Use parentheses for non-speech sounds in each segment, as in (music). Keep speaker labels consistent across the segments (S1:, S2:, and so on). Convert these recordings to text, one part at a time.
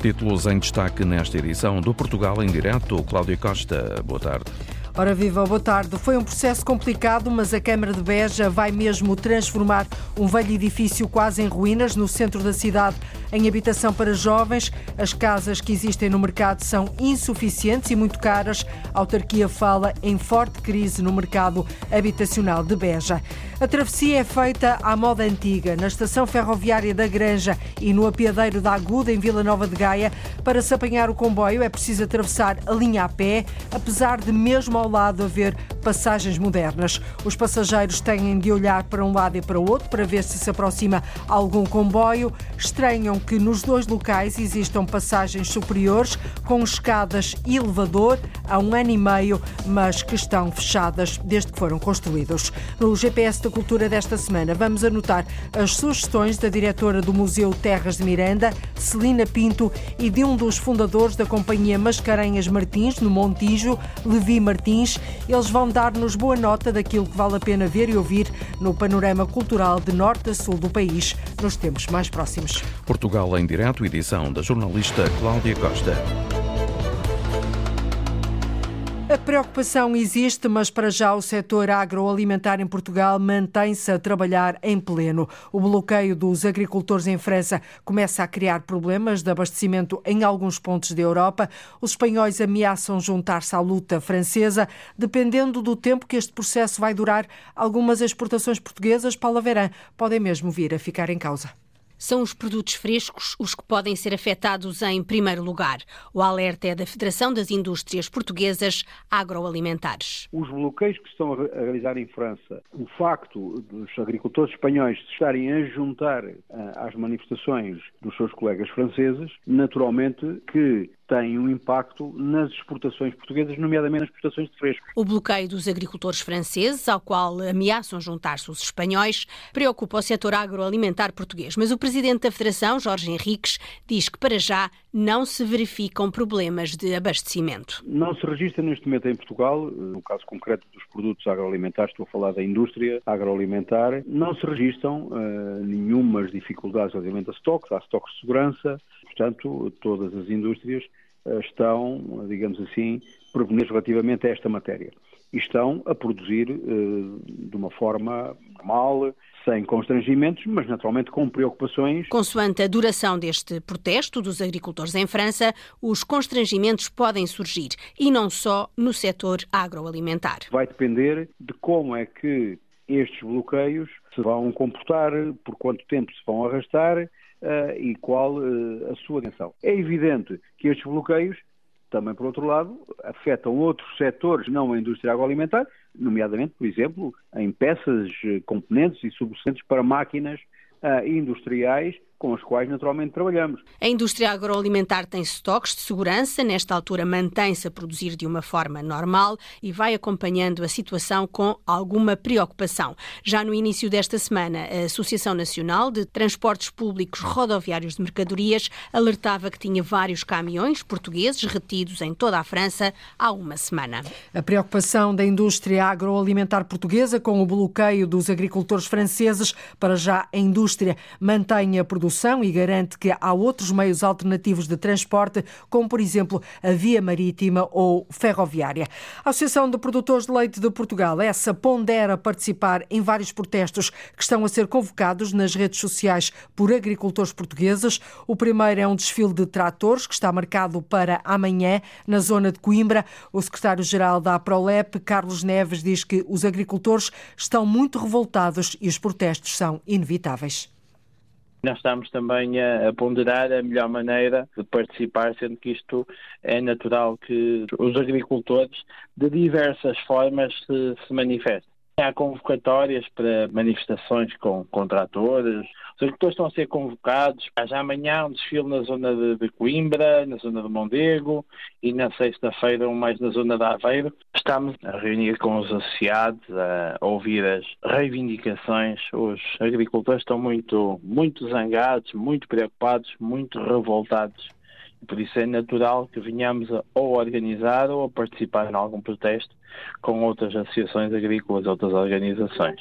S1: Títulos em destaque nesta edição do Portugal em Direto. Cláudia Costa, boa tarde.
S2: Ora viva, boa tarde. Foi um processo complicado, mas a Câmara de Beja vai mesmo transformar um velho edifício quase em ruínas no centro da cidade em habitação para jovens. As casas que existem no mercado são insuficientes e muito caras. A autarquia fala em forte crise no mercado habitacional de Beja. A travessia é feita à moda antiga, na estação ferroviária da Granja e no apiadeiro da Aguda, em Vila Nova de Gaia. Para se apanhar o comboio é preciso atravessar a linha a pé, apesar de mesmo ao lado haver passagens modernas. Os passageiros têm de olhar para um lado e para o outro para ver se se aproxima algum comboio. Estranham que nos dois locais existam passagens superiores com escadas e elevador há um ano e meio, mas que estão fechadas desde que foram construídos. No GPS da Cultura desta semana vamos anotar as sugestões da diretora do Museu Terras de Miranda, Celina Pinto, e de um dos fundadores da companhia Mascarenhas Martins, no Montijo, Levi Martins. Eles vão dar-nos boa nota daquilo que vale a pena ver e ouvir no panorama cultural de norte a sul do país nos tempos mais próximos.
S1: Portugal em Direto, edição da jornalista Cláudia Costa.
S2: A preocupação existe, mas para já o setor agroalimentar em Portugal mantém-se a trabalhar em pleno. O bloqueio dos agricultores em França começa a criar problemas de abastecimento em alguns pontos da Europa. Os espanhóis ameaçam juntar-se à luta francesa. Dependendo do tempo que este processo vai durar, algumas exportações portuguesas, Paula Verã, podem mesmo vir a ficar em causa
S3: são os produtos frescos os que podem ser afetados em primeiro lugar. O alerta é da Federação das Indústrias Portuguesas Agroalimentares.
S4: Os bloqueios que estão a realizar em França, o facto dos agricultores espanhóis se estarem a juntar eh, às manifestações dos seus colegas franceses, naturalmente que tem um impacto nas exportações portuguesas, nomeadamente nas exportações de frescos.
S3: O bloqueio dos agricultores franceses, ao qual ameaçam juntar-se os espanhóis, preocupa o setor agroalimentar português. Mas o presidente da Federação, Jorge Henriques, diz que para já não se verificam problemas de abastecimento.
S4: Não se registra neste momento em Portugal, no caso concreto dos produtos agroalimentares, estou a falar da indústria agroalimentar, não se registram uh, nenhumas dificuldades relativamente a estoques, há estoques de segurança, portanto, todas as indústrias estão, digamos assim, prevenidas relativamente a esta matéria. E estão a produzir uh, de uma forma normal, sem constrangimentos, mas naturalmente com preocupações.
S3: Consoante a duração deste protesto dos agricultores em França, os constrangimentos podem surgir e não só no setor agroalimentar.
S4: Vai depender de como é que estes bloqueios se vão comportar, por quanto tempo se vão arrastar uh, e qual uh, a sua atenção. É evidente que estes bloqueios também, por outro lado, afetam outros setores, não a indústria agroalimentar, nomeadamente, por exemplo, em peças, eh, componentes e substantes para máquinas uh, industriais com os quais naturalmente trabalhamos.
S3: A indústria agroalimentar tem estoques de segurança, nesta altura mantém-se a produzir de uma forma normal e vai acompanhando a situação com alguma preocupação. Já no início desta semana, a Associação Nacional de Transportes Públicos Rodoviários de Mercadorias alertava que tinha vários caminhões portugueses retidos em toda a França há uma semana.
S2: A preocupação da indústria agroalimentar portuguesa com o bloqueio dos agricultores franceses para já a indústria mantém a produção produção e garante que há outros meios alternativos de transporte, como por exemplo a via marítima ou ferroviária. A Associação de Produtores de Leite de Portugal, essa pondera participar em vários protestos que estão a ser convocados nas redes sociais por agricultores portugueses. O primeiro é um desfile de tratores que está marcado para amanhã na zona de Coimbra. O secretário-geral da Prolep, Carlos Neves, diz que os agricultores estão muito revoltados e os protestos são inevitáveis.
S5: Nós estamos também a, a, ponderar a melhor maneira de participar, sendo que isto é natural que os agricultores, de diversas formas, se, se manifestem. Há convocatórias para manifestações com, com tratores. Os agricultores estão a ser convocados. Há já amanhã um desfile na zona de, Coimbra, na zona de Mondego e na sexta-feira um mais na zona de Aveiro. Estamos a reunir com os associados, a ouvir as reivindicações. Os agricultores estão muito, muito zangados, muito preocupados, muito revoltados Por isso é natural que venhamos a ou organizar ou a participar em algum protesto com outras associações agrícolas, outras organizações.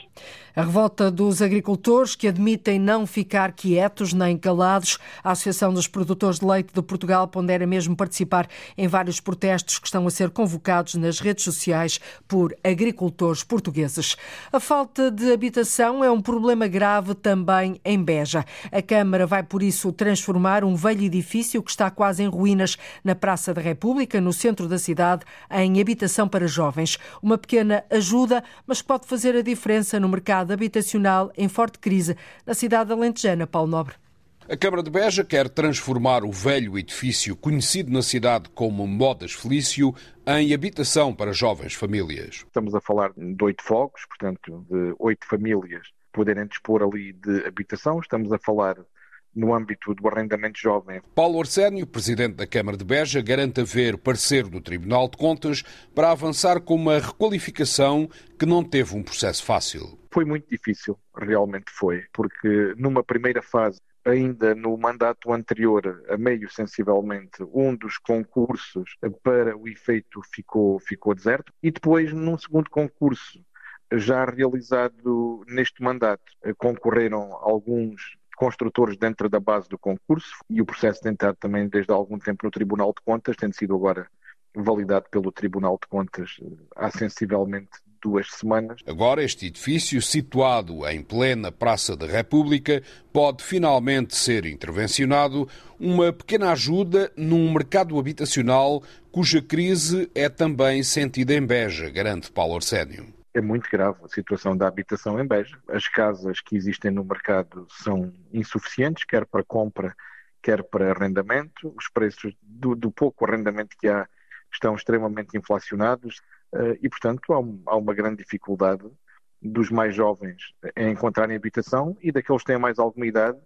S2: A revolta dos agricultores que admitem não ficar quietos nem calados. A Associação dos Produtores de Leite de Portugal pondera mesmo participar em vários protestos que estão a ser convocados nas redes sociais por agricultores portugueses. A falta de habitação é um problema grave também em Beja. A Câmara vai, por isso, transformar um velho edifício que está quase em ruínas na Praça da República, no centro da cidade, em habitação para jovens. Uma pequena ajuda, mas pode fazer a diferença no mercado habitacional em forte crise na cidade alentejana, Paulo Nobre.
S6: A Câmara de Beja quer transformar o velho edifício conhecido na cidade como Modas Felício em habitação para jovens famílias.
S7: Estamos a falar de oito fogos, portanto, de oito famílias poderem dispor ali de habitação. Estamos a falar no âmbito do arrendamento jovem.
S6: Paulo Arsénio, presidente da Câmara de Beja, garante haver parecer do Tribunal de Contas para avançar com uma requalificação que não teve um processo fácil.
S7: Foi muito difícil, realmente foi, porque numa primeira fase ainda no mandato anterior, a meio sensivelmente, um dos concursos para o efeito ficou, ficou deserto. E depois, num segundo concurso, já realizado neste mandato, concorreram alguns construtores dentro da base do concurso e o processo tentado também desde há algum tempo no Tribunal de Contas, tendo sido agora validado pelo Tribunal de Contas há sensivelmente duas semanas.
S6: Agora, este edifício, situado em plena Praça da República, pode finalmente ser intervencionado, uma pequena ajuda num mercado habitacional cuja crise é também sentida em Beja, garante Paulo Arsénio
S7: é muito grave a situação da habitação em Beja. As casas que existem no mercado são insuficientes, quer para compra, quer para arrendamento. Os preços do, do pouco arrendamento que há estão extremamente inflacionados uh, e, portanto, há, um, há, uma grande dificuldade dos mais jovens em encontrarem habitação e daqueles que têm mais alguma idade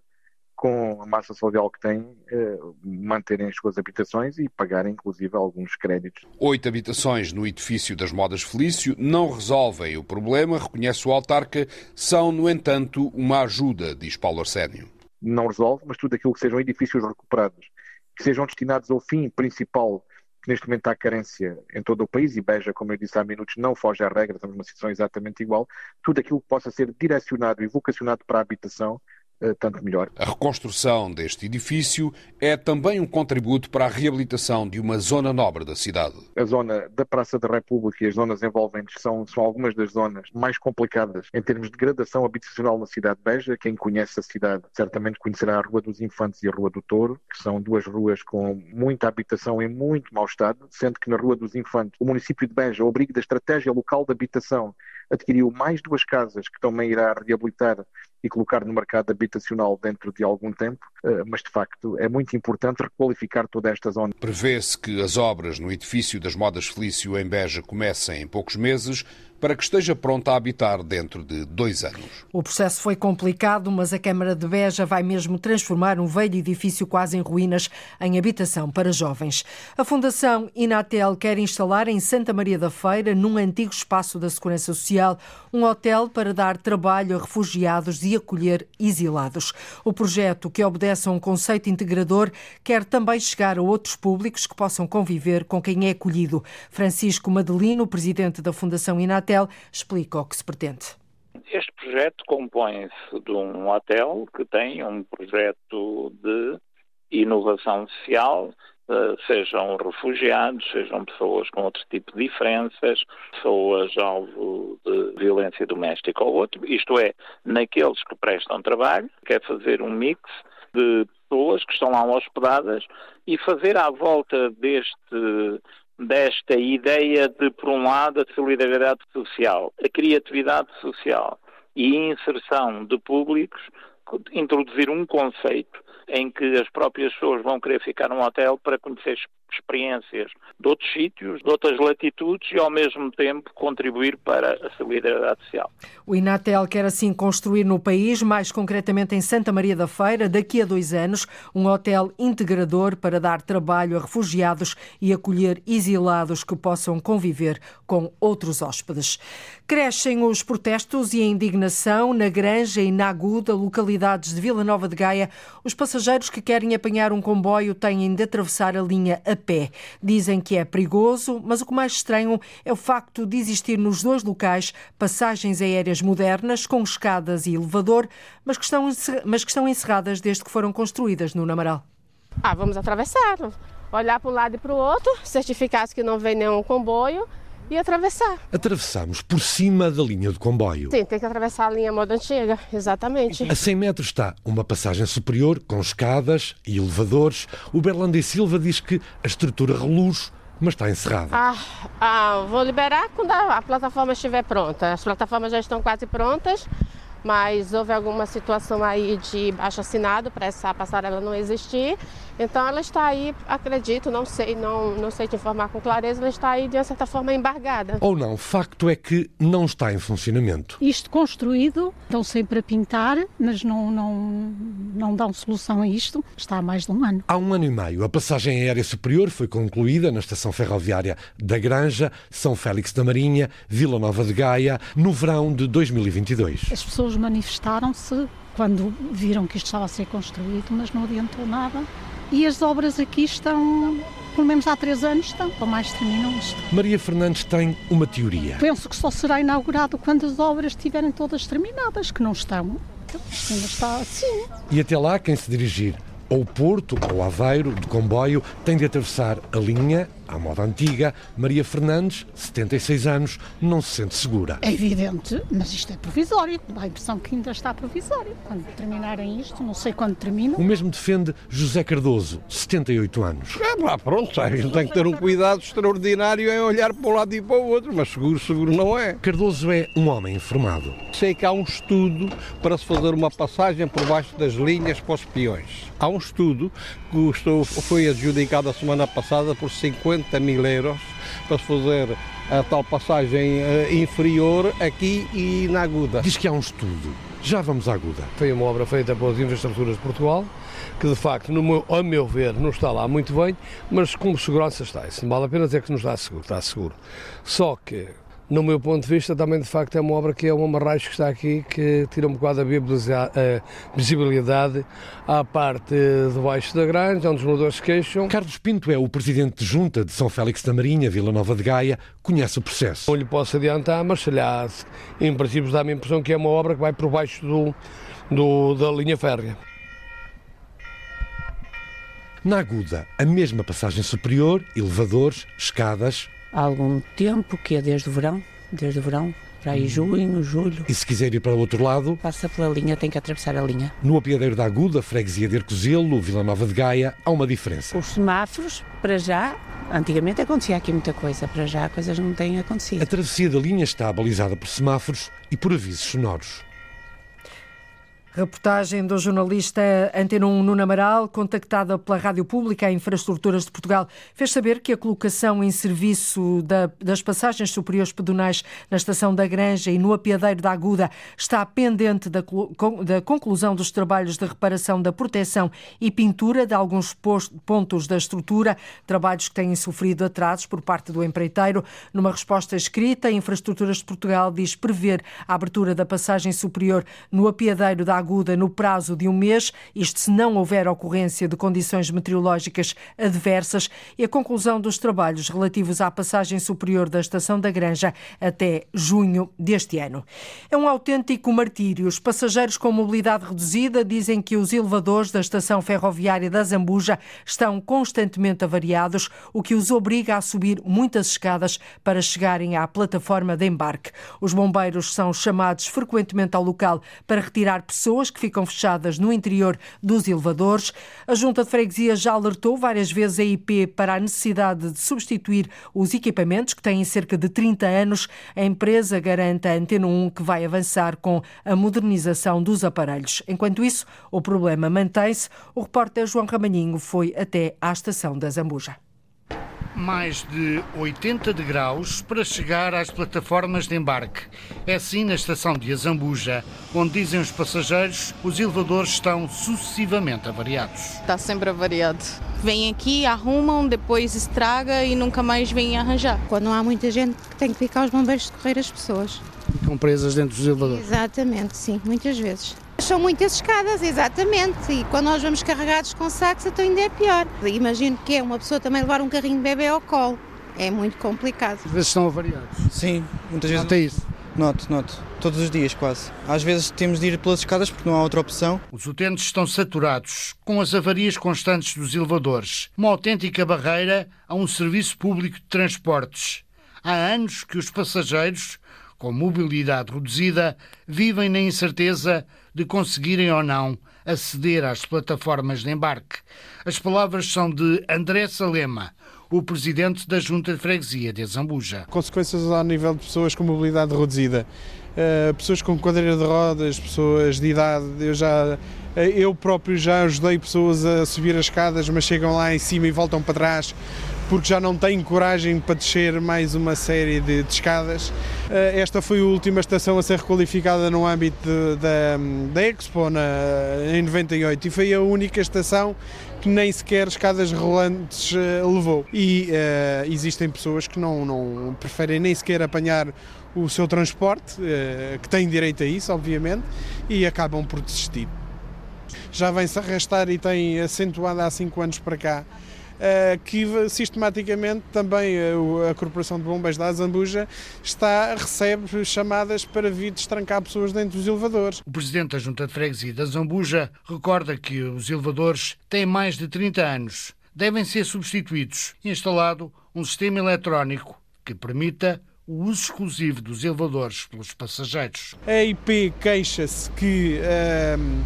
S7: com a massa salarial que têm, eh, manterem as suas habitações e pagarem, inclusive, alguns créditos.
S6: Oito habitações no edifício das Modas Felício não resolvem o problema, reconhece o autarca, são, no entanto, uma ajuda, diz Paulo Arsénio.
S7: Não resolve, mas tudo aquilo que sejam edifícios recuperados, que sejam destinados ao fim principal que neste momento há carência em todo o país e Beja, como eu disse há minutos, não foge à regra, estamos numa situação exatamente igual. Tudo aquilo que possa ser direcionado e vocacionado para a habitação tanto melhor.
S6: A reconstrução deste edifício é também um contributo para a reabilitação de uma zona nobre da cidade.
S7: A zona da Praça da República e as zonas envolventes são, são algumas das zonas mais complicadas em termos de gradação habitacional na cidade de Beja. Quem conhece a cidade certamente conhecerá a Rua dos Infantes e a Rua do Touro, que são duas ruas com muita habitação em muito mau estado, sendo que na Rua dos Infantes o município de Beja, ao abrigo da estratégia local de habitação, adquiriu mais duas casas que também irá reabilitar e colocar no mercado habitacional dentro de algum tempo, eh, mas de facto é muito importante requalificar toda esta zona.
S6: Prevê-se que as obras no edifício das Modas Felício em Beja comecem em poucos meses para que esteja pronta a habitar dentro de dois anos.
S2: O processo foi complicado, mas a Câmara de Beja vai mesmo transformar um velho edifício quase em ruínas em habitação para jovens. A Fundação Inatel quer instalar em Santa Maria da Feira, num antigo espaço da Segurança Social, um hotel para dar trabalho a refugiados e acolher exilados. O projeto, que obedece a um conceito integrador, quer também chegar a outros públicos que possam conviver com quem é acolhido. Francisco Madelino, presidente da Fundação Inatel, hotel, explica o que se pretende.
S8: Este projeto compõe-se de um hotel que tem um projeto de inovação social, eh, sejam refugiados, sejam pessoas com outro tipo de diferenças, pessoas alvo de violência doméstica ou outro, isto é, naqueles que prestam trabalho, quer fazer um mix de pessoas que estão lá hospedadas e fazer à volta deste desta ideia de, por um lado, a solidariedade social, a criatividade social e a inserção de públicos, introduzir um conceito em que as próprias pessoas vão querer ficar num hotel para conhecer experiências de outros sítios, de outras latitudes e, ao mesmo tempo, contribuir para a solidariedade social.
S2: O Inatel quer assim construir no país, mais concretamente em Santa Maria da Feira, daqui a dois anos, um hotel integrador para dar trabalho a refugiados e acolher exilados que possam conviver com outros hóspedes. Crescem os protestos e a indignação na Granja e na Aguda, localidades de Vila Nova de Gaia. Os passageiros que querem apanhar um comboio têm de atravessar a linha a pé. Dizem que é perigoso, mas o que mais estranho é o facto de existir nos dois locais passagens aéreas modernas com escadas e elevador, mas que estão, mas que estão encerradas desde que foram construídas no Namaral.
S9: Ah, vamos atravessar, olhar para um lado e para o outro, certificar que não vem nenhum comboio e atravessar.
S10: Atravessamos por cima da linha de comboio.
S9: Sim, tem que atravessar a linha moda antiga, exatamente.
S10: A 100 metros está uma passagem superior com escadas e elevadores. O Berlando e Silva diz que a estrutura reluz mas está encerrada.
S9: Ah, ah, vou liberar quando a, a plataforma estiver pronta. As plataformas já estão quase prontas mas houve alguma situação aí de baixo assinado para essa passarela não existir. Então ela está aí, acredito, não sei, não, não sei te informar com clareza, ela está aí de uma certa forma embargada.
S10: Ou não, facto é que não está em funcionamento.
S11: Isto construído, estão sempre a pintar, mas não, não, não dão solução a isto, está há mais de um ano.
S10: Há um ano e meio, a passagem aérea superior foi concluída na estação ferroviária da Granja, São Félix da Marinha, Vila Nova de Gaia, no verão de 2022.
S11: As pessoas manifestaram-se quando viram que isto estava a ser construído, mas não adiantou nada. E as obras aqui estão, pelo menos há três anos, estão, ou mais terminam isto.
S10: Maria Fernandes tem uma teoria.
S11: Penso que só será inaugurado quando as obras estiverem todas terminadas, que não estão. Então, ainda está assim.
S10: E até lá, quem se dirigir ao Porto ou Aveiro de comboio tem de atravessar a linha à moda antiga, Maria Fernandes, 76 anos, não se sente segura.
S11: É evidente, mas isto é provisório. Dá a impressão que ainda está provisório. Quando terminarem isto, não sei quando terminam.
S10: O mesmo defende José Cardoso, 78 anos.
S12: É, lá, pronto, a gente tem que ter um cuidado extraordinário em olhar para um lado e para o outro, mas seguro, seguro não é.
S10: Cardoso é um homem informado.
S12: Sei que há um estudo para se fazer uma passagem por baixo das linhas para os peões. Há um estudo que foi adjudicado a semana passada por 50 50 mil euros para fazer a tal passagem uh, inferior aqui e na Aguda.
S10: Diz que há um estudo. Já vamos à Aguda.
S13: Foi uma obra feita pelas infraestruturas de Portugal, que de facto, no meu, a meu ver, não está lá muito bem, mas como segurança está. Isso vale a pena dizer que não está seguro, está seguro. Só que no meu ponto de vista, também de facto é uma obra que é um amarraixo que está aqui, que tira um bocado a visibilidade à parte de baixo da granja, onde os moradores se queixam.
S10: Carlos Pinto é o presidente de junta de São Félix da Marinha, Vila Nova de Gaia, conhece o processo.
S13: Não lhe posso adiantar, mas se lhe em princípio dá-me a impressão que é uma obra que vai por baixo do, do da linha férrea.
S10: Na Aguda, a mesma passagem superior, elevadores, escadas,
S14: há algum tempo, que é desde o verão, desde o verão, para aí junho, julho.
S10: E se quiser ir para o outro lado?
S14: Passa pela linha, tem que atravessar a linha.
S10: No apiadeiro da Aguda, freguesia de Arcozelo, Vila Nova de Gaia, há uma diferença.
S14: Os semáforos, para já, antigamente acontecia aqui muita coisa, para já coisas não têm acontecido.
S10: A travessia da linha está balizada por semáforos e por avisos sonoros.
S2: Reportagem do jornalista Antena 1 Nuno Amaral, contactada pela Rádio Pública a Infraestruturas de Portugal, fez saber que a colocação em serviço da, das passagens superiores pedonais na Estação da Granja e no apiadeiro da Aguda está pendente da, da conclusão dos trabalhos de reparação da proteção e pintura de alguns pontos da estrutura, trabalhos que têm sofrido atrasos por parte do empreiteiro. Numa resposta escrita, Infraestruturas de Portugal diz prever a abertura da passagem superior no apiadeiro da aguda no prazo de um mês, isto se não houver ocorrência de condições meteorológicas adversas, e a conclusão dos trabalhos relativos à passagem superior da Estação da Granja até junho deste ano. É um autêntico martírio. Os passageiros com mobilidade reduzida dizem que os elevadores da Estação Ferroviária da Zambuja estão constantemente avariados, o que os obriga a subir muitas escadas para chegarem à plataforma de embarque. Os bombeiros são chamados frequentemente ao local para retirar pessoas pessoas que ficam fechadas no interior dos elevadores. A Junta de Freguesia já alertou várias vezes a IP para a necessidade de substituir os equipamentos, que têm cerca de 30 anos. A empresa garante à Antena 1 que vai avançar com a modernização dos aparelhos. Enquanto isso, o problema mantém-se. O repórter João Ramanhinho foi até à estação da Zambuja.
S15: Mais de 80 degraus para chegar às plataformas de embarque. É assim na estação de Azambuja, onde dizem os passageiros, os elevadores estão sucessivamente avariados.
S16: Está sempre avariado. Vêm aqui, arrumam, depois estraga e nunca mais vêm arranjar.
S17: Quando não há muita gente, tem que ficar os bombeiros socorrer as pessoas.
S15: Ficam presas dentro dos elevadores?
S17: Exatamente, sim, muitas vezes. São muitas escadas, exatamente. E quando nós vamos carregados com sacos, então ainda é pior. Imagino que é uma pessoa também levar um carrinho de bebê ao colo. É muito complicado.
S15: Às vezes estão avariados?
S18: Sim, muitas vezes.
S15: Nota isso?
S18: Noto, noto. Todos os dias, quase. Às vezes temos de ir pelas escadas porque não há outra opção.
S15: Os utentes estão saturados, com as avarias constantes dos elevadores. Uma autêntica barreira a um serviço público de transportes. Há anos que os passageiros, com mobilidade reduzida, vivem na incerteza de conseguirem ou não aceder às plataformas de embarque. As palavras são de André Salema, o presidente da Junta de Freguesia de Zambuja.
S19: Consequências ao nível de pessoas com mobilidade reduzida, uh, pessoas com cadeira de rodas, pessoas de idade. Eu já eu próprio já ajudei pessoas a subir as escadas, mas chegam lá em cima e voltam para trás porque já não têm coragem para descer mais uma série de, de escadas. Eh, esta foi a última estação a ser requalificada no âmbito da, Expo na, em 98 e foi a única estação que nem sequer escadas rolantes uh, levou. E uh, existem pessoas que não, não preferem nem sequer apanhar o seu transporte, uh, que têm direito a isso, obviamente, e acabam por desistir. Já vem-se arrastar e tem acentuado há cinco anos para cá eh, que sistematicamente também eh, a Corporação de Bombeiros da Azambuja está, recebe chamadas para vir destrancar pessoas dentro dos elevadores.
S15: O Presidente da Junta de Freguesia da Zambuja recorda que os elevadores têm mais de 30 anos. Devem ser substituídos e instalado um sistema eletrónico que permita o uso exclusivo dos elevadores pelos passageiros.
S19: A IP queixa-se que ehm,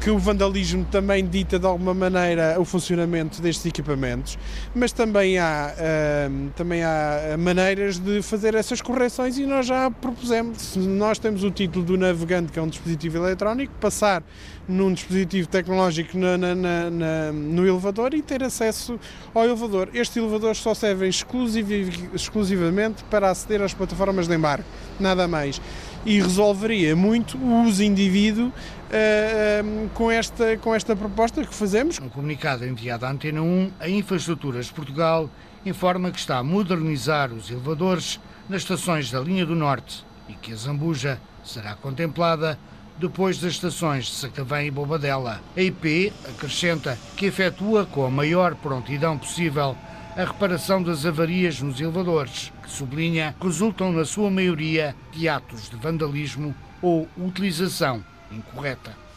S19: que o vandalismo também dita de alguma maneira o funcionamento destes equipamentos, mas também há, uh, também há maneiras de fazer essas correções e nós já propusemos. Se nós temos o título do navegante, que é um dispositivo eletrónico, passar num dispositivo tecnológico na, na, na, no elevador e ter acesso ao elevador. Estes elevadores só servem exclusiv, exclusivamente para aceder às plataformas de embarque, nada mais. E resolveria muito o uso indivíduo uh, com, esta, com esta proposta que fazemos.
S15: Um comunicado enviado à Antena 1, a Infraestruturas de Portugal informa que está a modernizar os elevadores nas estações da linha do Norte e que a Zambuja será contemplada depois das estações de Sacavém e Bobadela. A IP acrescenta que efetua com a maior prontidão possível a reparação das avarias nos elevadores, que sublinha resultam na sua maioria de atos de vandalismo ou utilização incorreta.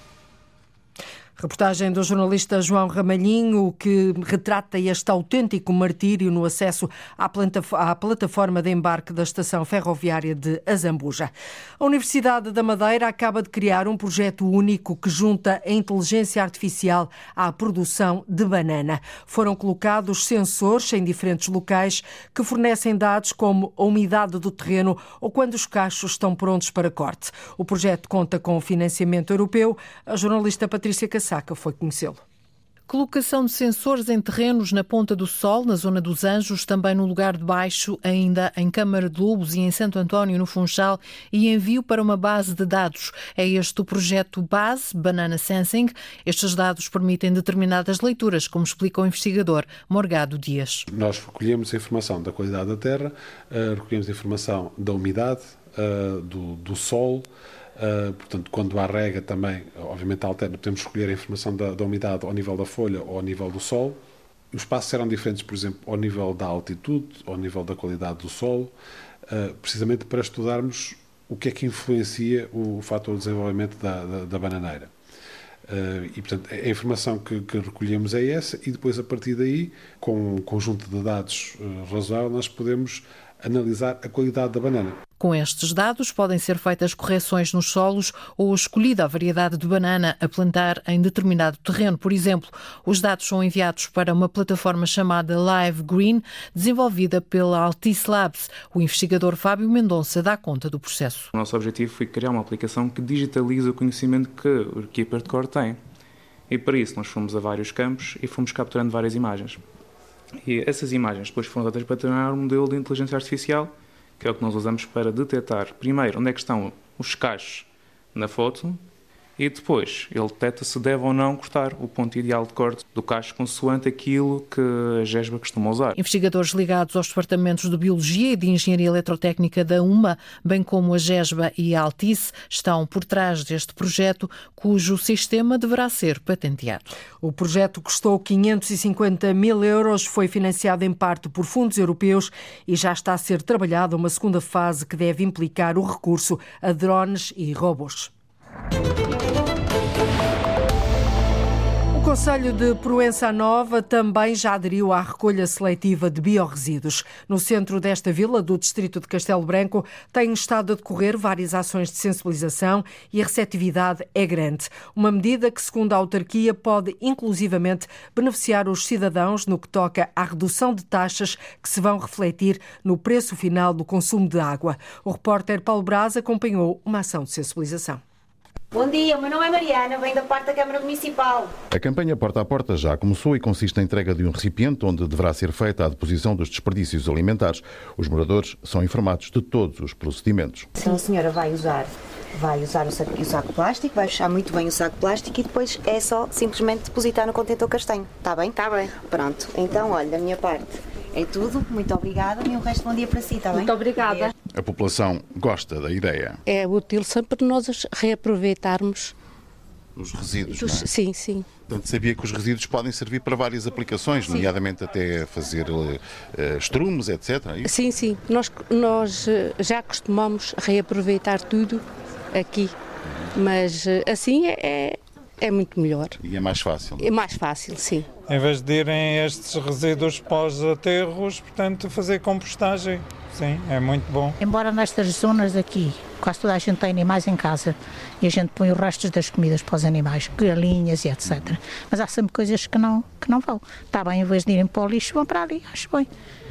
S2: Reportagem do jornalista João Ramalhinho, que retrata este autêntico martírio no acesso à, plataforma de embarque da estação ferroviária de Azambuja. A Universidade da Madeira acaba de criar um projeto único que junta a inteligência artificial à produção de banana. Foram colocados sensores em diferentes locais que fornecem dados como a umidade do terreno ou quando os cachos estão prontos para corte. O projeto conta com financiamento europeu. A jornalista Patrícia Cassar Saca foi conhecê-lo.
S20: Colocação de sensores em terrenos na Ponta do Sol, na Zona dos Anjos, também no lugar de baixo, ainda em Câmara de Lobos e em Santo António, no Funchal, e envio para uma base de dados. É este o projeto Base Banana Sensing. Estes dados permitem determinadas leituras, como explica o investigador Morgado Dias.
S21: Nós recolhemos a informação da qualidade da terra, eh, recolhemos a informação da umidade, eh, do, do sol, Uh, portanto, quando há rega também, obviamente alterna, podemos escolher a informação da, da, umidade ao nível da folha ou ao nível do solo. Os passos serão diferentes, por exemplo, ao nível da altitude, ao nível da qualidade do solo, uh, precisamente para estudarmos o que é que influencia o, fator de desenvolvimento da, da, da bananeira. Uh, e, portanto, a informação que, que, recolhemos é essa, e depois, a partir daí, com um conjunto de dados razoável, nós podemos analisar a qualidade da banana.
S20: Com estes dados, podem ser feitas correções nos solos ou escolhida a variedade de banana a plantar em determinado terreno. Por exemplo, os dados são enviados para uma plataforma chamada Live Green, desenvolvida pela Altice Labs. O investigador Fábio Mendonça dá conta do processo.
S22: O nosso objetivo foi criar uma aplicação que digitaliza o conhecimento que o Keeper de Core tem. E para isso nós fomos a vários campos e fomos capturando várias imagens. E essas imagens depois foram dadas para treinar um modelo de inteligência artificial, que é o que nós usamos para detectar, primeiro, onde é que estão os cachos na foto, e depois ele detecta se deve ou não cortar o ponto ideal de corte do cacho consoante aquilo que a GESBA costuma usar.
S20: Investigadores ligados aos departamentos de Biologia e de Engenharia Eletrotécnica da UMA, bem como a GESBA e a Altice, estão por trás deste projeto, cujo sistema deverá ser patenteado.
S2: O projeto custou 550 mil euros, foi financiado em parte por fundos europeus e já está a ser trabalhada uma segunda fase que deve implicar o recurso a drones e robôs. O Conselho de Proença Nova também já aderiu à recolha seletiva de biorresíduos. No centro desta vila, do distrito de Castelo Branco, têm estado a decorrer várias ações de sensibilização e a receptividade é grande. Uma medida que, segundo a autarquia, pode inclusivamente beneficiar os cidadãos no que toca à redução de taxas que se vão refletir no preço final do consumo de água. O repórter Paulo Braz acompanhou uma ação de sensibilização.
S23: Bom dia, o meu nome é Mariana, venho da parte da Câmara Municipal.
S24: A campanha Porta a Porta já começou e consiste na entrega de um recipiente onde deverá ser feita a deposição dos desperdícios alimentares. Os moradores são informados de todos os procedimentos.
S23: Então a senhora vai usar, vai usar o saco, o saco plástico, vai fechar muito bem o saco plástico e depois é só simplesmente depositar no contentor castanho. Está bem? Está bem. Pronto, então olha, da minha parte é tudo. Muito obrigada e um resto bom dia para si, está bem? Muito obrigada.
S24: A população gosta da ideia.
S25: É útil sempre nós reaproveitarmos
S24: os resíduos,
S25: dos,
S24: não é?
S25: Sim, sim.
S24: Portanto, sabia que os resíduos podem servir para várias aplicações, sim. nomeadamente até fazer uh, estrumes, etc. É
S25: sim, sim. Nós, nós já costumamos reaproveitar tudo aqui, mas assim é, é muito melhor.
S24: E é mais fácil.
S25: É mais fácil, sim.
S26: Em vez de irem estes resíduos pós-aterros, portanto, fazer compostagem. Sim, é muito bom.
S11: Embora nestas zonas aqui, quase toda a gente tem animais em casa e a gente põe os restos das comidas para os animais, galinhas e etc. Mas há sempre coisas que não, que não vão. Está bem, em vez de irem para o lixo, vão para ali, acho bem.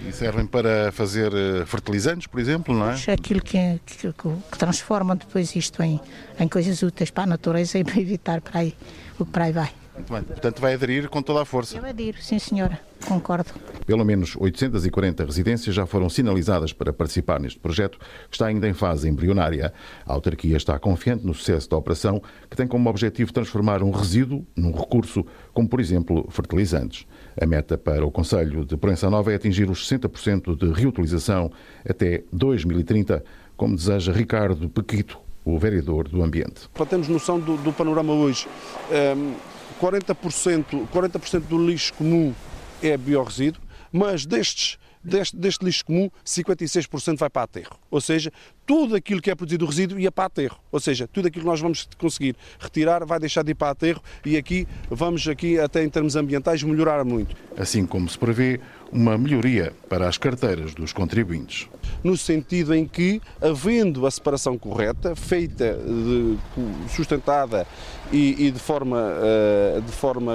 S24: E servem para fazer fertilizantes, por exemplo, não é?
S11: Aquilo que, que, que transformam depois isto em, em coisas úteis para a natureza e para evitar para aí, o que para aí vai.
S24: Muito bem. Portanto, vai aderir com toda a força.
S11: Eu adiro, sim senhora, concordo.
S24: Pelo menos 840 residências já foram sinalizadas para participar neste projeto, que está ainda em fase embrionária. A autarquia está confiante no sucesso da operação, que tem como objetivo transformar um resíduo num recurso, como por exemplo fertilizantes. A meta para o Conselho de Proença Nova é atingir os 60% de reutilização até 2030, como deseja Ricardo Pequito, o vereador do Ambiente.
S27: Para termos noção do, do panorama hoje, um 40%, 40 do lixo comum é biorresíduo, mas destes, deste, deste lixo comum, 56% vai para aterro. Ou seja, tudo aquilo que é produzido resíduo ia para aterro. Ou seja, tudo aquilo que nós vamos conseguir retirar vai deixar de ir para aterro e aqui vamos, aqui até em termos ambientais, melhorar muito.
S24: Assim como se prevê uma melhoria para as carteiras dos contribuintes.
S27: No sentido em que, havendo a separação correta, feita, de, sustentada e, e de, forma, uh, de forma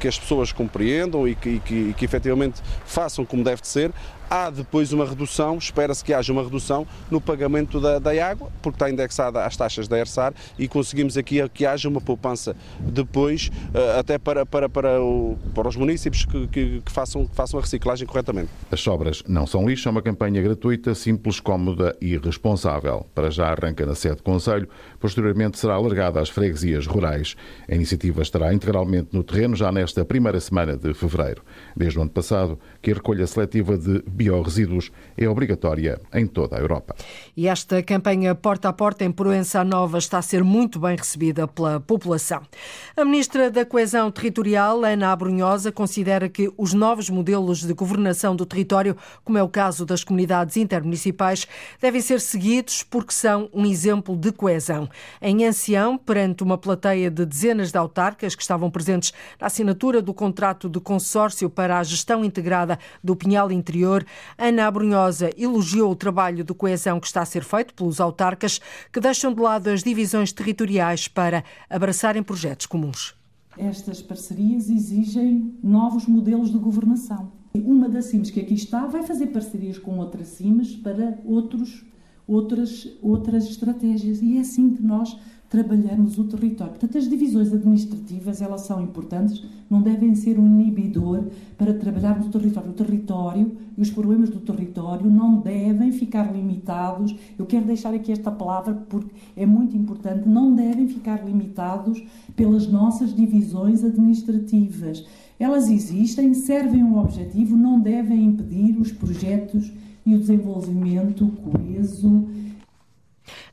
S27: que as pessoas compreendam e que, e que, e que efetivamente façam como deve de ser, há depois uma redução, espera-se que haja uma redução no pagamento da, da, água, porque está indexada às taxas da ERSAR e conseguimos aqui que haja uma poupança depois, uh, até para, para, para, o, para os municípios que, que, que, façam, que façam a reciclagem corretamente.
S24: As sobras não são lixo, é uma campanha gratuita, simples, cómoda e responsável. Para já arranca na sede do Conselho, posteriormente será alargada às freguesias rurais. A iniciativa estará integralmente no terreno já nesta primeira semana de fevereiro. Desde o ano passado, que a recolha seletiva de biorresíduos é obrigatória em toda a Europa.
S2: E esta campanha Porta a Porta em Proença Nova está a ser muito bem recebida pela população. A Ministra da Coesão Territorial, Ana Abrunhosa, considera que os novos modelos de governação do território, como é o caso das comunidades intermunicipais, devem ser seguidos porque são um exemplo de coesão. Em Ancião, perante uma plateia de dezenas de autarcas que estavam presentes na assinatura do contrato de consórcio para a gestão integrada do Pinhal Interior, Ana Abrunhosa elogiou o trabalho de coesão que está a ser feito pelos autarcas, que deixam de lado as divisões territoriais para abraçarem projetos comuns.
S28: Estas parcerias exigem novos modelos de governação. Uma das CIMs que aqui está vai fazer parcerias com outras CIMs para outros, outras, outras estratégias. E é assim que nós trabalhamos o território. Portanto, as divisões administrativas, elas são importantes, não devem ser um inibidor para trabalharmos o território. O território e os problemas do território não devem ficar limitados. Eu quero deixar aqui esta palavra porque é muito importante, não devem ficar limitados pelas nossas divisões administrativas. Elas existem, servem um objetivo, não devem impedir os projetos e o desenvolvimento coeso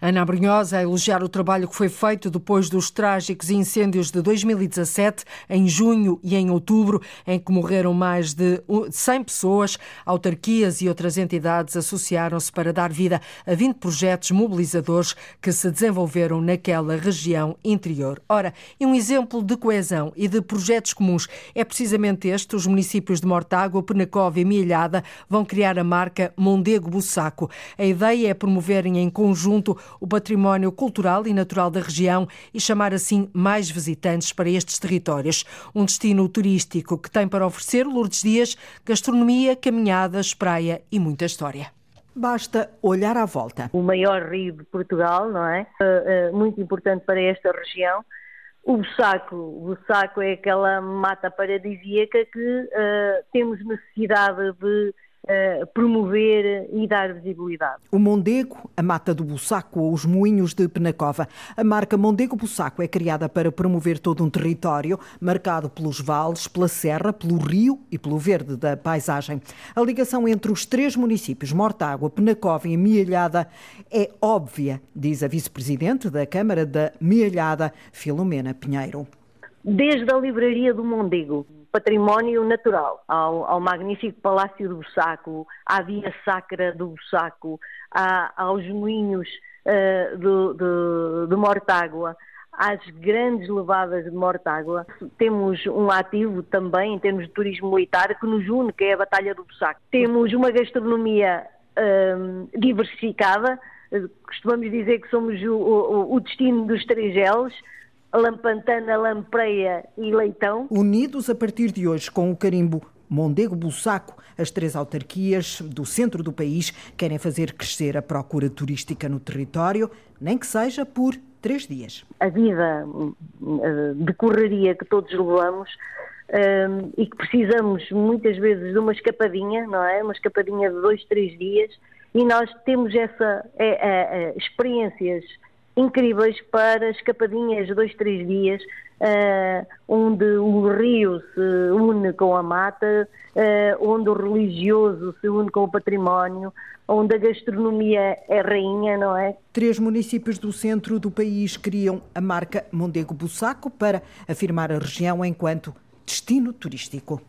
S2: Ana Brunhosa a elogiar o trabalho que foi feito depois dos trágicos incêndios de 2017, em junho e em outubro, em que morreram mais de 100 pessoas. Autarquias e outras entidades associaram-se para dar vida a 20 projetos mobilizadores que se desenvolveram naquela região interior. Ora, e um exemplo de coesão e de projetos comuns é precisamente este. Os municípios de Mortágua, Penacova e Milhada vão criar a marca Mondego Bussaco. A ideia é promoverem em conjunto o património cultural e natural da região e chamar assim mais visitantes para estes territórios. Um destino turístico que tem para oferecer Lourdes Dias gastronomia, caminhadas, praia e muita história. Basta olhar à volta.
S29: O maior rio de Portugal, não é? Uh, uh, muito importante para esta região. O Bussaco, o Bussaco é aquela mata paradisíaca que uh, temos necessidade de Uh, promover e dar visibilidade.
S2: O Mondego, a Mata do Bussaco ou os Moinhos de Penacova. A marca Mondego Bussaco é criada para promover todo um território marcado pelos vales, pela serra, pelo rio e pelo verde da paisagem. A ligação entre os três municípios, Mortágua, Penacova e Mialhada, é óbvia, diz a vice-presidente da Câmara da Mialhada, Filomena Pinheiro.
S29: Desde a livraria do Mondego, património natural, ao, ao magnífico Palácio do Bussaco, à Via Sacra do Bussaco, à, aos moinhos uh, do, do, de Mortágua, às grandes levadas de Mortágua. Temos um ativo também em termos de turismo militar que nos une, que é a Batalha do Bussaco. Temos uma gastronomia uh, diversificada, costumamos dizer que somos o, o, o destino dos três L's, Lampantana, Lampreia e Leitão.
S2: Unidos a partir de hoje com o carimbo Mondego Bussaco, as três autarquias do centro do país querem fazer crescer a procura turística no território, nem que seja por três dias.
S29: A vida eh, de correria que todos levamos um, e que precisamos muitas vezes de uma escapadinha, não é? Uma escapadinha de dois, três dias, e nós temos essa é, é, é, experiências incríveis para escapadinhas de dois, três dias, uh, onde o rio se une com a mata, uh, onde o religioso se une com o património, onde a gastronomia é rainha, não é?
S2: Três municípios do centro do país criam a marca Mondego Bussaco para afirmar a região enquanto destino turístico.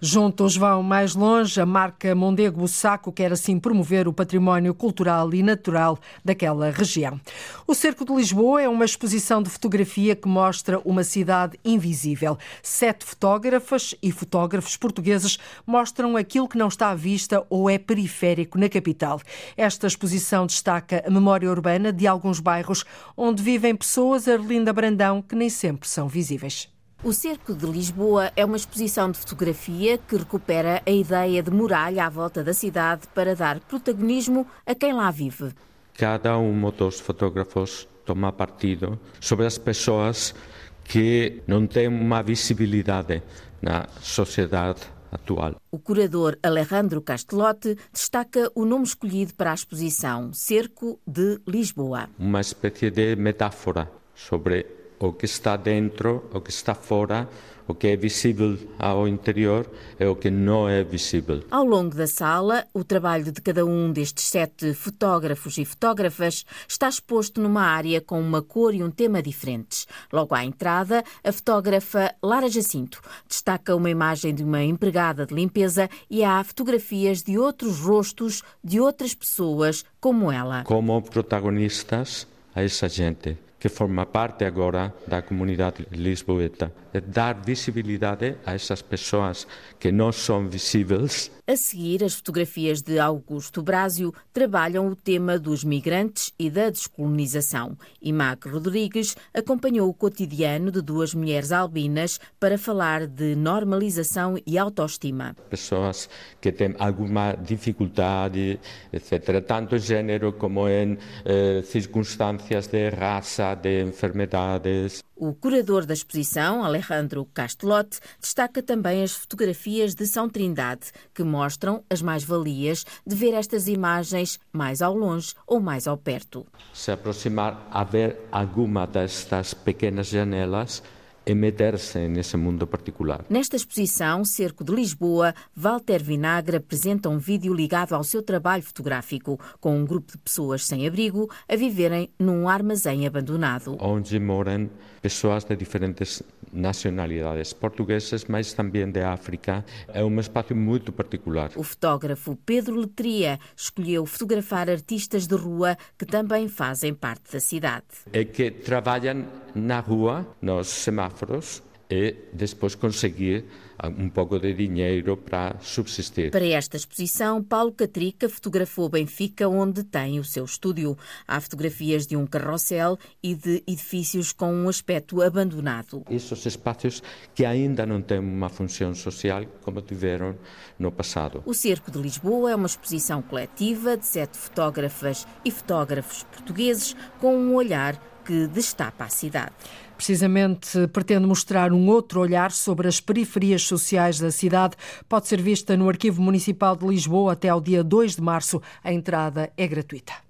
S2: Juntos vão mais longe. A marca Mondego Bussaco quer assim promover o património cultural e natural daquela região. O Cerco de Lisboa é uma exposição de fotografia que mostra uma cidade invisível. Sete fotógrafas e fotógrafos portugueses mostram aquilo que não está à vista ou é periférico na capital. Esta exposição destaca a memória urbana de alguns bairros onde vivem pessoas, Arlinda Brandão, que nem sempre são visíveis.
S30: O Cerco de Lisboa é uma exposição de fotografia que recupera a ideia de muralha à volta da cidade para dar protagonismo a quem lá vive.
S31: Cada um dos fotógrafos toma partido sobre as pessoas que não têm uma visibilidade na sociedade atual.
S30: O curador Alejandro Castelote destaca o nome escolhido para a exposição, Cerco de Lisboa.
S31: Uma espécie de metáfora sobre o que está dentro, o que está fora, o que é visível ao interior é o que não é visível.
S30: Ao longo da sala, o trabalho de cada um destes sete fotógrafos e fotógrafas está exposto numa área com uma cor e um tema diferentes. Logo à entrada, a fotógrafa Lara Jacinto destaca uma imagem de uma empregada de limpeza e há fotografias de outros rostos de outras pessoas como ela.
S31: Como protagonistas a essa gente que forma parte agora da comunidade lisboeta, dar visibilidade a essas pessoas que não são visíveis
S30: A seguir, as fotografias de Augusto Brásio trabalham o tema dos migrantes e da descolonização. E Mac Rodrigues acompanhou o cotidiano de duas mulheres albinas para falar de normalização e autoestima.
S31: Pessoas que têm alguma dificuldade, etc., tanto em género como em eh, circunstâncias de raça, de enfermedades.
S30: O curador da exposição, Alejandro Castelote, destaca também as fotografias de São Trindade, que mostram as mais-valias de ver estas imagens mais ao longe ou mais ao perto.
S31: Se aproximar a ver alguma destas pequenas janelas, e meter-se nesse mundo particular.
S30: Nesta exposição, Cerco de Lisboa, Walter Vinagre apresenta um vídeo ligado ao seu trabalho fotográfico, com um grupo de pessoas sem abrigo a viverem num armazém abandonado.
S31: Onde moram pessoas de diferentes nacionalidades portuguesas, mas também de África. É um espaço muito particular.
S30: O fotógrafo Pedro Letria escolheu fotografar artistas de rua que também fazem parte da cidade.
S31: E que trabalham na rua, nos semáforos, e depois conseguir um pouco de dinheiro para subsistir.
S30: Para esta exposição, Paulo Catrica fotografou Benfica, onde tem o seu estúdio. Há fotografias de um carrossel e de edifícios com um aspecto abandonado.
S31: Esses espaços que ainda não têm uma função social como tiveram no passado.
S30: O Cerco de Lisboa é uma exposição coletiva de sete fotógrafas e fotógrafos portugueses com um olhar que destapa a cidade.
S2: Precisamente pretende mostrar um outro olhar sobre as periferias sociais da cidade. Pode ser vista no Arquivo Municipal de Lisboa até ao dia 2 de março. A entrada é gratuita.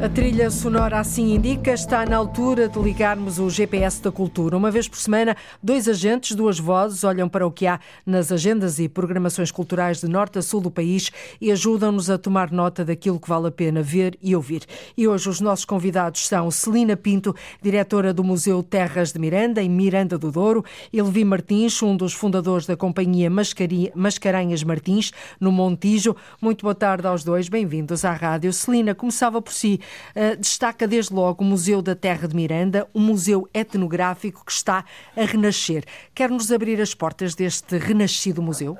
S2: A trilha sonora assim indica está na altura de ligarmos o GPS da cultura. Uma vez por semana, dois agentes, duas vozes, olham para o que há nas agendas e programações culturais de norte a sul do país e ajudam-nos a tomar nota daquilo que vale a pena ver e ouvir. E hoje os nossos convidados são Celina Pinto, diretora do Museu Terras de Miranda, em Miranda do Douro, e Levi Martins, um dos fundadores da companhia Mascarenhas Martins, no Montijo. Muito boa tarde aos dois, bem-vindos à rádio. Celina, começava por si. Uh, destaca desde logo o Museu da Terra de Miranda, um museu etnográfico que está a renascer. Quer-nos abrir as portas deste renascido museu?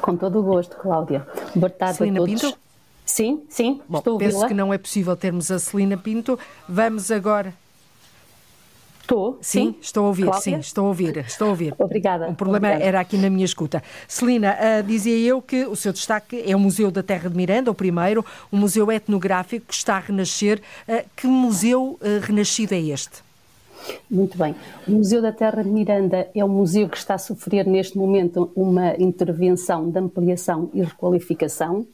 S32: Com todo o gosto, Cláudia. Boa tarde
S2: Celina
S32: a todos.
S2: Pinto?
S32: Sim, sim,
S2: Bom,
S32: estou a
S2: Penso que não é possível termos a Celina Pinto. Vamos agora
S32: Estou?
S2: Sim,
S32: sim,
S2: estou a ouvir,
S32: Cláudia?
S2: sim, estou a ouvir, estou a ouvir.
S32: Obrigada.
S2: Um problema
S32: obrigada.
S2: era aqui na minha escuta. Celina, uh, dizia eu que o seu destaque é o Museu da Terra de Miranda, o primeiro, um museu etnográfico que está a renascer. Uh, que museu uh, renascido é este?
S32: Muito bem. O Museu da Terra de Miranda é um museu que está a sofrer neste momento uma intervenção de ampliação e requalificação.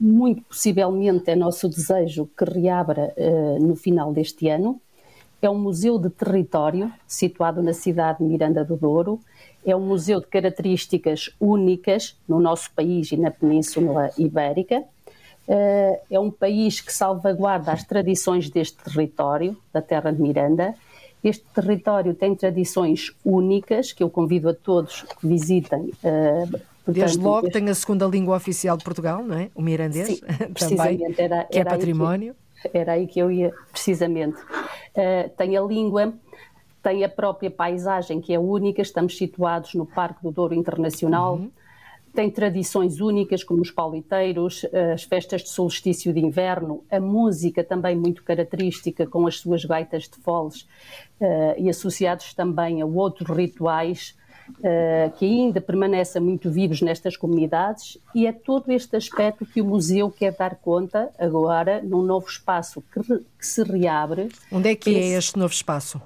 S32: Muito possivelmente é nosso desejo que reabra no final deste ano. É um museu de território situado na cidade de Miranda do Douro. É um museu de características únicas no nosso país e na Península Ibérica. Uh, é um país que salvaguarda as tradições deste território, da Terra de Miranda. Este território tem tradições únicas que eu convido a todos que visitem. Uh,
S2: portanto, Desde logo este... tem a segunda língua oficial de Portugal, não é? O mirandês,
S32: Sim, (laughs)
S2: também,
S32: era, era
S2: que é património.
S32: Que, era aí que eu ia, precisamente. Uh, tem a língua, tem a própria paisagem que é única, estamos situados no Parque do Douro Internacional. Uhum tem tradições únicas como os pauliteiros, as festas de solstício de inverno, a música também muito característica com as suas gaitas de foles uh, e associados também a outros rituais que ainda permanecem muito vivos nestas comunidades e é todo este aspecto que o museu quer dar conta agora num novo espaço que, que se reabre.
S2: Onde é que Esse... é este novo espaço?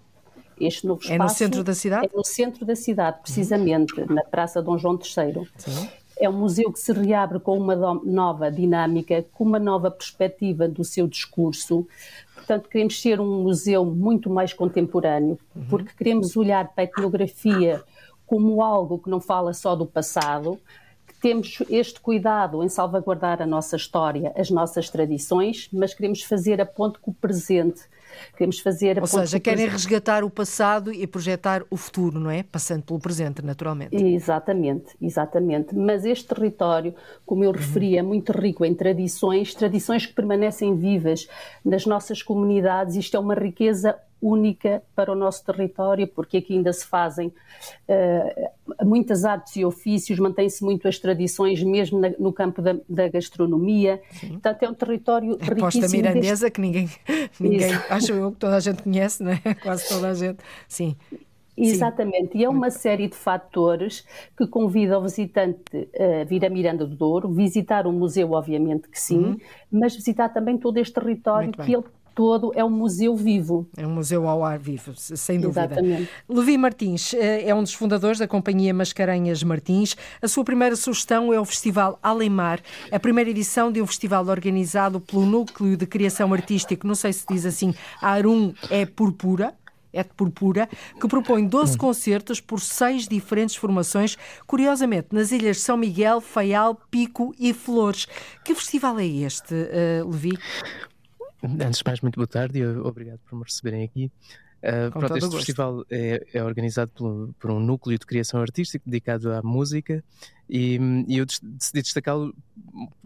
S32: Este novo espaço
S2: é no centro da cidade?
S32: É no centro da cidade, precisamente, uhum. na Praça Dom João III. Sim. É um museu que se reabre com uma nova dinâmica, com uma nova perspectiva do seu discurso. Portanto, queremos ser um museu muito mais contemporâneo, uhum. porque queremos olhar para a etnografia como algo que não fala só do passado, que temos este cuidado em salvaguardar a nossa história, as nossas tradições, mas queremos fazer a ponte com o presente Queremos fazer
S2: Ou seja, querem resgatar o passado e projetar o futuro, não é? Passando pelo presente, naturalmente.
S32: Exatamente, exatamente. Mas este território, como eu referi, é muito rico em tradições, tradições que permanecem vivas nas nossas comunidades. Isto é uma riqueza única para o nosso território, porque aqui ainda se fazem uh, muitas artes e ofícios, mantém-se muito as tradições, mesmo na, no campo da, da gastronomia. Sim. Portanto, é um território
S2: a riquíssimo. A mirandesa, deste... que ninguém, (laughs) ninguém (laughs) acho eu que toda a gente conhece, não é? (laughs) Quase toda a gente. Sim.
S32: Exatamente, Sim. e é uma série de fatores que convida o visitante a vir a Miranda do Douro, visitar o museu, obviamente que sim, uhum. mas visitar também todo este território que ele todo é um museu vivo.
S2: É um museu ao ar vivo, sem dúvida. Exatamente. Levi Martins eh, é um dos fundadores da companhia Mascarenhas Martins. A sua primeira sugestão é o Festival Alemar, a primeira edição de um festival organizado pelo Núcleo de Criação Artística, não sei se diz assim, Arum é Purpura, é de Purpura, que propõe 12 hum. concertos por seis diferentes formações, curiosamente nas ilhas de São Miguel, Faial, Pico e Flores. Que festival é este, uh, Levi? (laughs)
S33: Antes de mais, muito boa tarde e obrigado por me receberem aqui. Uh, pronto, este festival é, é organizado por, por, um núcleo de criação artística dedicado à música e, e eu decidi destacá-lo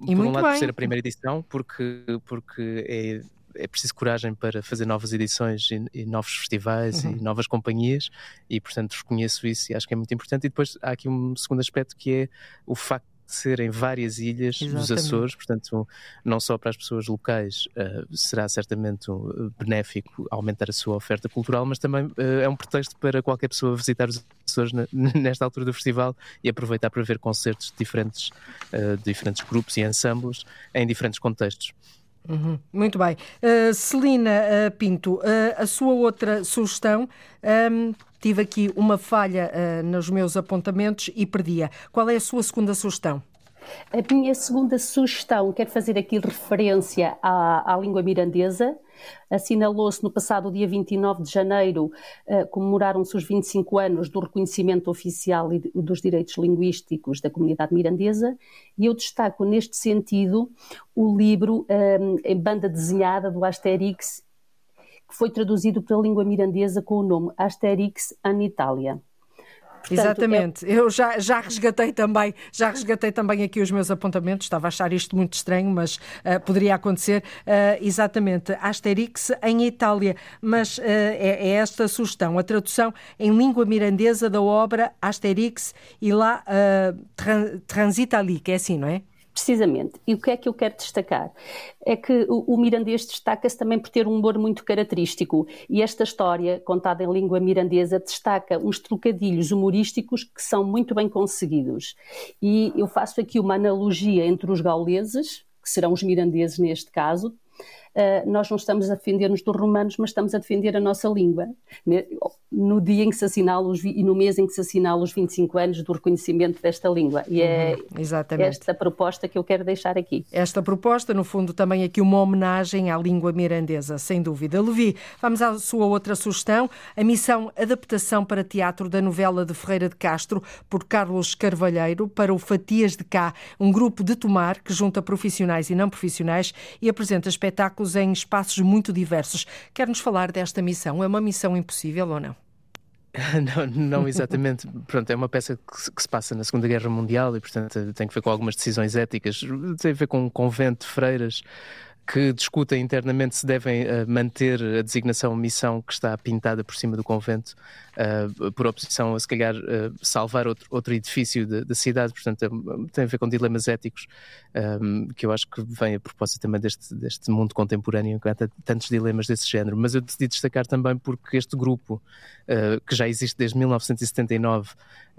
S33: por um lado bem. por ser a primeira edição, porque, porque é é preciso coragem para fazer novas edições e, e novos festivais uhum. e novas companhias e portanto reconheço isso e acho que é muito importante e depois há aqui um segundo aspecto que é o facto de serem várias ilhas Exatamente. dos Açores, portanto, não só para as pessoas locais uh, será certamente uh, benéfico aumentar a sua oferta cultural, mas também uh, é um pretexto para qualquer pessoa visitar os Açores na, (laughs) nesta altura do festival e aproveitar para ver concertos de diferentes, de diferentes grupos e ensembles em diferentes contextos.
S2: Uhum. Muito bem. Uh, Celina uh, Pinto, uh, a sua outra sugestão, um, ehm, tive aqui uma falha nos meus apontamentos e perdia. Qual é a sua segunda sugestão?
S32: A minha segunda sugestão, quero fazer aqui referência à, à língua mirandesa, Assinalou-se no passado dia 29 de janeiro, uh, comemoraram-se os 25 anos do reconhecimento oficial e dos direitos linguísticos da comunidade mirandesa, e eu destaco neste sentido o livro um, em banda desenhada do Asterix, que foi traduzido pela língua mirandesa com o nome Asterix an Itália.
S2: Portanto, Exatamente. É... Eu já, já resgatei também, já resgatei também aqui os meus apontamentos. Estava a achar isto muito estranho, mas uh, poderia acontecer. Uh, exatamente. Asterix em Itália. Mas uh, é, é, esta a sugestão. A tradução em língua mirandesa da obra Asterix e lá uh, Transitali, que é assim, não é?
S32: Precisamente. E o que é que eu quero destacar? É que o, o mirandês destaca-se também por ter um humor muito característico. E esta história, contada em língua mirandesa, destaca uns trocadilhos humorísticos que são muito bem conseguidos. E eu faço aqui uma analogia entre os gauleses, que serão os mirandeses neste caso, nós não estamos a defender-nos dos romanos, mas estamos a defender a nossa língua. No dia em que se assinala os, e no mês em que se assinala os 25 anos do reconhecimento desta língua. E é uhum, esta proposta que eu quero deixar aqui.
S2: Esta proposta, no fundo, também aqui uma homenagem à língua mirandesa, sem dúvida. Levi, vamos à sua outra sugestão, a missão Adaptação para Teatro da novela de Ferreira de Castro, por Carlos Carvalheiro, para o Fatias de Cá, um grupo de tomar que junta profissionais e não profissionais e apresenta espetáculos espetáculos em espaços muito diversos. Quer-nos falar desta missão? É uma missão impossível ou não? (laughs)
S33: Não, não, exatamente. Pronto, é uma peça que que se, passa na Segunda Guerra Mundial e, portanto, tem que ver com algumas decisões éticas. Tem a ver com um convento de freiras que discutem internamente se devem uh, manter a designação missão que está pintada por cima do convento, uh, por oposição a se calhar uh, salvar outro, outro edifício da cidade. Portanto, tem a ver com dilemas éticos um, que eu acho que vem a propósito também deste, deste mundo contemporâneo, que há tantos dilemas desse género. Mas eu decidi destacar também porque este grupo, que já existe desde 1979,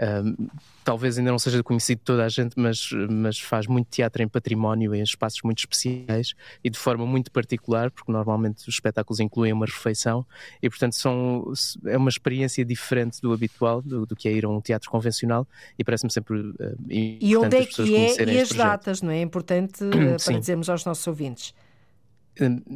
S33: um, talvez ainda não seja conhecido de toda a gente, mas, mas faz muito teatro em património, em espaços muito especiais e de forma muito particular, porque normalmente os espetáculos incluem uma refeição e, portanto, são, é uma experiência diferente do habitual, do, do que é ir a um teatro convencional e parece-me sempre uh,
S2: E onde é que é e as datas, não é? É importante uh, (clears throat) para dizermos aos nossos ouvintes.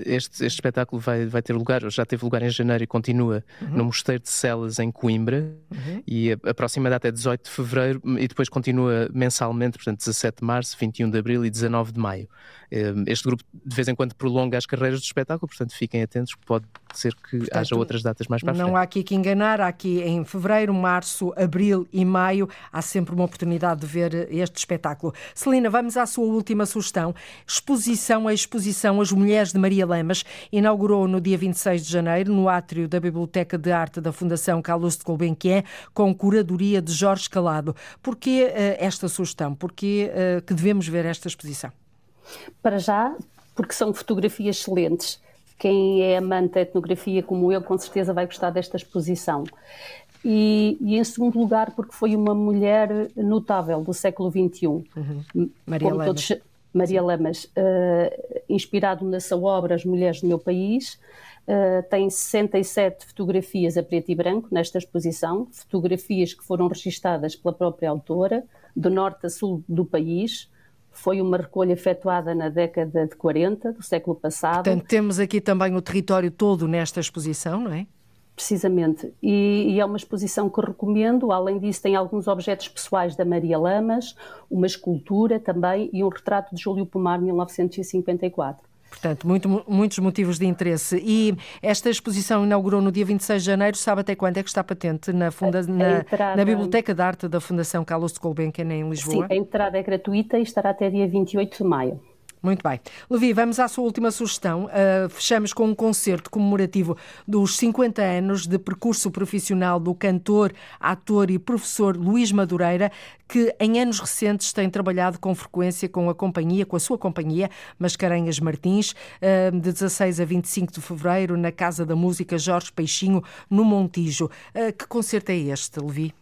S33: Este, este, espetáculo vai, vai ter lugar, já teve lugar em janeiro e continua uhum. no Mosteiro de Celas, em Coimbra, uhum. e a, a, próxima data é 18 de fevereiro e depois continua mensalmente, portanto, 17 de março, 21 de abril e 19 de maio. Ehm, este grupo de vez em quando prolonga as carreiras do espetáculo, portanto, fiquem atentos, pode ser que portanto, haja outras datas mais para
S2: não
S33: frente.
S2: Não há aqui que enganar, há aqui em fevereiro, março, abril e maio, há sempre uma oportunidade de ver este espetáculo. Celina, vamos à sua última sugestão: exposição a exposição As Mulheres De Maria Lamas inaugurou no dia 26 de janeiro, no átrio da Biblioteca de Arte da Fundação Carlos de Gulbenkian, com curadoria de Jorge Calado. Porquê uh, esta sugestão? Porquê uh, que devemos ver esta exposição?
S32: Para já, porque são fotografias excelentes. Quem é amante da etnografia como eu, com certeza vai gostar desta exposição. E, e, em segundo lugar, porque foi uma mulher notável do século XXI. Uhum.
S2: Maria Lamas. Todos,
S32: Maria Lamas, uh, inspirado na sua obra As Mulheres do Meu País, uh, tem 67 fotografias a preto e branco nesta exposição, fotografias que foram registadas pela própria autora, do norte a sul do país. Foi uma recolha efetuada na década de 40 do século passado.
S2: Portanto, temos aqui também o território todo nesta exposição, não é?
S32: Precisamente. E, e, é uma exposição que recomendo. Além disso, tem alguns objetos pessoais da Maria Lamas, uma escultura também e um retrato de Júlio Pomar, 1954.
S2: Portanto, muito, muitos motivos de interesse. E esta exposição inaugurou no dia 26 de janeiro. Sabe até quando é que está patente na, funda, na, entrada... na Biblioteca de Arte da Fundação Carlos de Gulbenkian, em Lisboa?
S32: Sim, a entrada é gratuita e estará até dia 28 de maio.
S2: Muito bem. Levi, vamos à sua última sugestão. Uh, fechamos com um concerto comemorativo dos 50 anos de percurso profissional do cantor, ator e professor Luís Madureira, que em anos recentes tem trabalhado com frequência com a companhia, com a sua companhia, Mascarenhas Martins, uh, de 16 a 25 de fevereiro, na Casa da Música Jorge Peixinho, no Montijo. Uh, que concerto é este, Levi?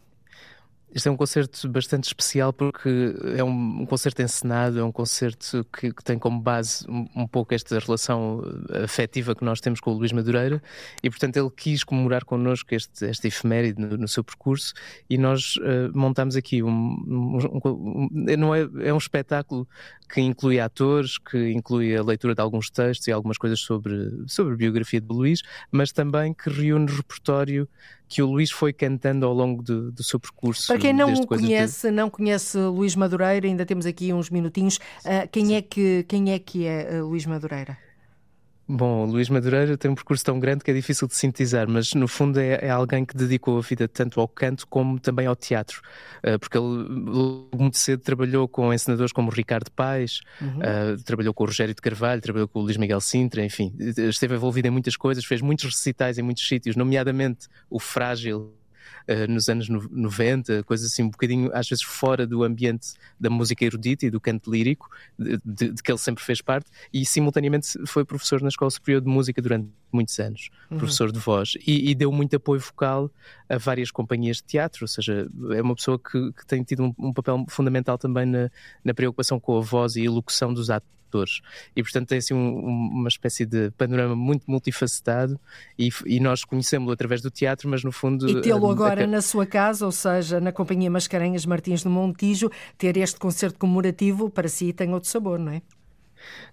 S33: Este é um concerto bastante especial porque é um, um concerto encenado, é um concerto que, que tem como base um, um, pouco esta relação afetiva que nós temos com o Luís Madureira e, portanto, ele quis comemorar connosco este, esta efeméride no, no seu percurso e nós uh, montamos aqui um, não é, é um espetáculo que inclui atores, que inclui a leitura de alguns textos e algumas coisas sobre, sobre a biografia de Luís, mas também que reúne repertório que o Luís foi cantando ao longo do, do seu percurso.
S2: Para quem não o conhece, não conhece Luís Madureira, ainda temos aqui uns minutinhos. Uh, quem, é que, quem é que é uh, Luís Madureira?
S33: Bom, Luís Madureira tem um percurso tão grande que é difícil de sintetizar, mas no fundo é, é alguém que dedicou a vida tanto ao canto como também ao teatro, uh, porque ele muito cedo trabalhou com encenadores como Ricardo Paes, uhum. uh, trabalhou com o Rogério de Carvalho, trabalhou com o Luís Miguel Sintra, enfim, esteve envolvido em muitas coisas, fez muitos recitais em muitos sítios, nomeadamente o Frágil uh, nos anos 90, coisas assim um bocadinho às vezes fora do ambiente da música erudita e do canto lírico, de, de, de, que ele sempre fez parte, e simultaneamente foi professor na Escola Superior de Música durante muitos anos, uhum. professor de voz, e, e, deu muito apoio vocal a várias companhias de teatro, ou seja, é uma pessoa que, que tem tido um, um, papel fundamental também na, na preocupação com a voz e a locução dos atores. E, portanto, tem assim um, uma espécie de panorama muito multifacetado e, e nós conhecemos-lo através do teatro, mas no fundo.
S2: E tê-lo agora a... na sua casa, ou seja, na Companhia Mascarenhas Martins do Montijo, ter este concerto comemorativo para si tem outro sabor, não é?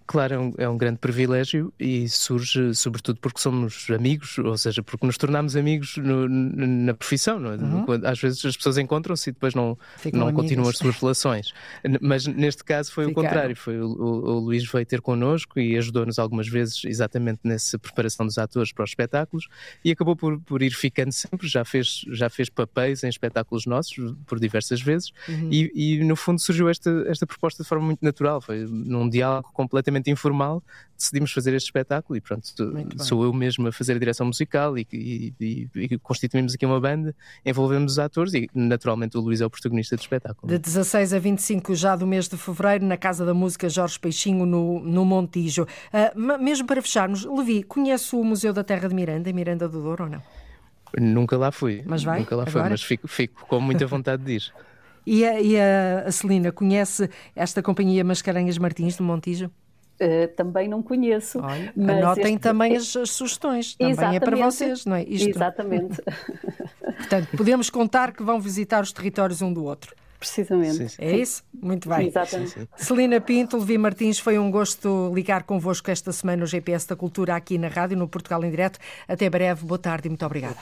S33: Claro, é um, é um, grande privilégio e surge sobretudo porque somos amigos, ou seja, porque nos tornamos amigos no, na profissão. É? Uhum. Às vezes as pessoas encontram-se e depois não, não continuam as suas relações. Mas neste caso foi Ficaram. o contrário. Foi o, o, o, Luís veio ter connosco e ajudou-nos algumas vezes exatamente nessa preparação dos atores para os espetáculos e acabou por, por ir ficando sempre. Já fez, já fez papéis em espetáculos nossos por diversas vezes uhum. e, e, no fundo surgiu esta, esta proposta de forma muito natural. Foi num diálogo completamente completamente informal, decidimos fazer este espetáculo e pronto, sou eu mesmo a fazer a direção musical e, e, e, constituímos aqui uma banda, envolvemos os atores e naturalmente o Luís é o protagonista do espetáculo.
S2: De 16 a 25 já do mês de fevereiro, na Casa da Música Jorge Peixinho, no, no Montijo. Uh, mesmo para fecharmos, Levi, conhece o Museu da Terra de Miranda, em Miranda do Douro ou não?
S33: Nunca lá fui.
S2: Mas vai?
S33: Nunca lá fui, mas fico, fico com muita vontade de ir.
S2: E a, e a Celina conhece esta companhia Mascarenhas Martins, do Montijo?
S32: Uh, também não conheço.
S2: Olha, anotem este... também as, as, sugestões, também Exatamente. é para vocês, não é?
S32: Isto. Exatamente. (laughs)
S2: Portanto, podemos contar que vão visitar os territórios um do outro.
S32: Precisamente. Sim,
S2: sim. É isso? Muito bem.
S32: Exatamente. Sim,
S2: Celina Pinto, Levi Martins, foi um gosto ligar convosco esta semana no GPS da Cultura aqui na rádio, no Portugal em Direto. Até breve, boa tarde e muito obrigada.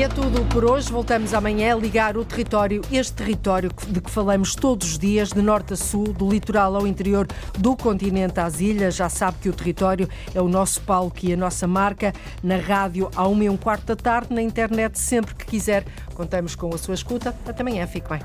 S2: É tudo por hoje. Voltamos amanhã a ligar o território, este território de que falamos todos os dias, de norte a sul, do litoral ao interior do continente às ilhas. Já sabe que o território é o nosso palco e a nossa marca. Na rádio, à uma e um quarto da tarde, na internet, sempre que quiser. Contamos com a sua escuta. Até amanhã. Fique bem.